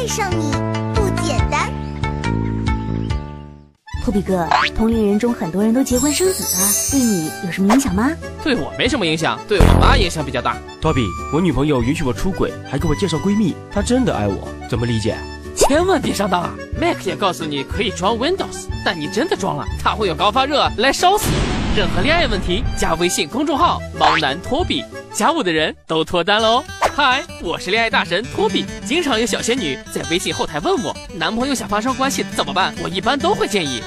爱上你不简单。托比哥，同龄人中很多人都结婚生子了，对你有什么影响吗？对我没什么影响，对我妈影响比较大。托比，我女朋友允许我出轨，还给我介绍闺蜜，她真的爱我，怎么理解？千万别上当啊！Mac 也告诉你可以装 Windows，但你真的装了，它会有高发热来烧死你。任何恋爱问题，加微信公众号“猫男托比”，加我的人都脱单喽。嗨，我是恋爱大神托比，经常有小仙女在微信后台问我，男朋友想发生关系怎么办？我一般都会建议，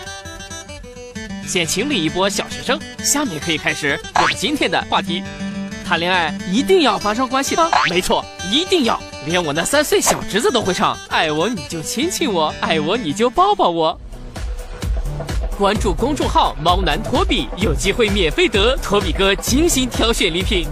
先清理一波小学生。下面可以开始我们今天的话题。谈恋爱一定要发生关系吗？没错，一定要。连我那三岁小侄子都会唱：爱我你就亲亲我，爱我你就抱抱我。关注公众号“猫男托比”，有机会免费得托比哥精心挑选礼品。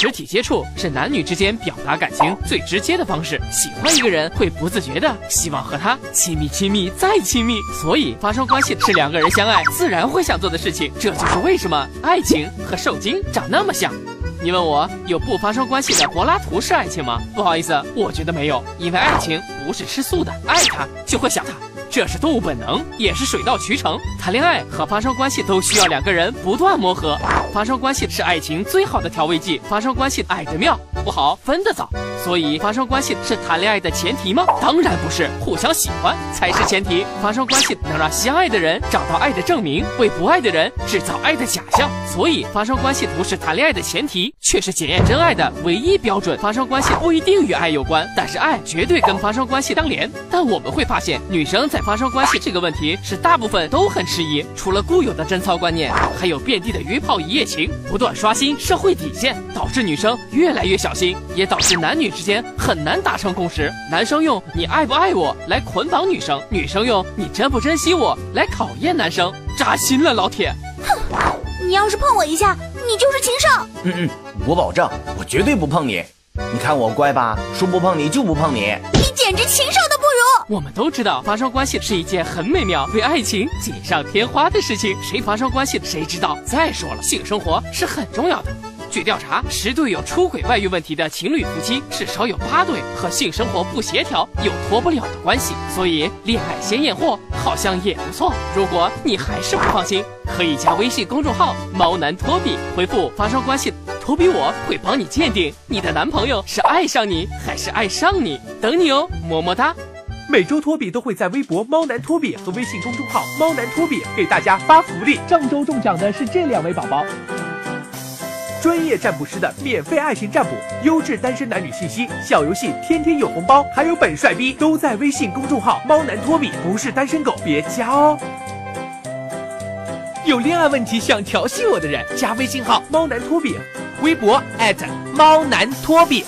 肢体接触是男女之间表达感情最直接的方式。喜欢一个人会不自觉的希望和他亲密、亲密再亲密，所以发生关系是两个人相爱自然会想做的事情。这就是为什么爱情和受精长那么像。你问我有不发生关系的柏拉图式爱情吗？不好意思，我觉得没有，因为爱情不是吃素的，爱他就会想他。这是动物本能，也是水到渠成。谈恋爱和发生关系都需要两个人不断磨合。发生关系是爱情最好的调味剂。发生关系爱得妙，不好分得早。所以发生关系是谈恋爱的前提吗？当然不是，互相喜欢才是前提。发生关系能让相爱的人找到爱的证明，为不爱的人制造爱的假象。所以发生关系不是谈恋爱的前提，却是检验真爱的唯一标准。发生关系不一定与爱有关，但是爱绝对跟发生关系相连。但我们会发现，女生在发生关系这个问题是大部分都很迟疑，除了固有的贞操观念，还有遍地的约炮一夜情，不断刷新社会底线，导致女生越来越小小心，也导致男女之间很难达成共识。男生用你爱不爱我来捆绑女生，女生用你珍不珍惜我来考验男生，扎心了，老铁。哼，你要是碰我一下，你就是禽兽。嗯嗯，我保证，我绝对不碰你。你看我乖吧，说不碰你就不碰你。你简直禽兽都不如。我们都知道，发生关系是一件很美妙、为爱情锦上添花的事情。谁发生关系，谁知道。再说了，性生活是很重要的。据调查，十对有出轨外遇问题的情侣夫妻，至少有八对和性生活不协调有脱不了的关系。所以，恋爱先验货好像也不错。如果你还是不放心，可以加微信公众号“猫男托比”，回复“发生关系”，托比我会帮你鉴定你的男朋友是爱上你还是爱上你。等你哦，么么哒。每周托比都会在微博“猫男托比”和微信公众号“猫男托比”给大家发福利。上周中奖的是这两位宝宝。专业占卜师的免费爱情占卜，优质单身男女信息，小游戏天天有红包，还有本帅逼都在微信公众号“猫男托比”，不是单身狗别加哦。有恋爱问题想调戏我的人，加微信号“猫男托比”，微博猫男托比。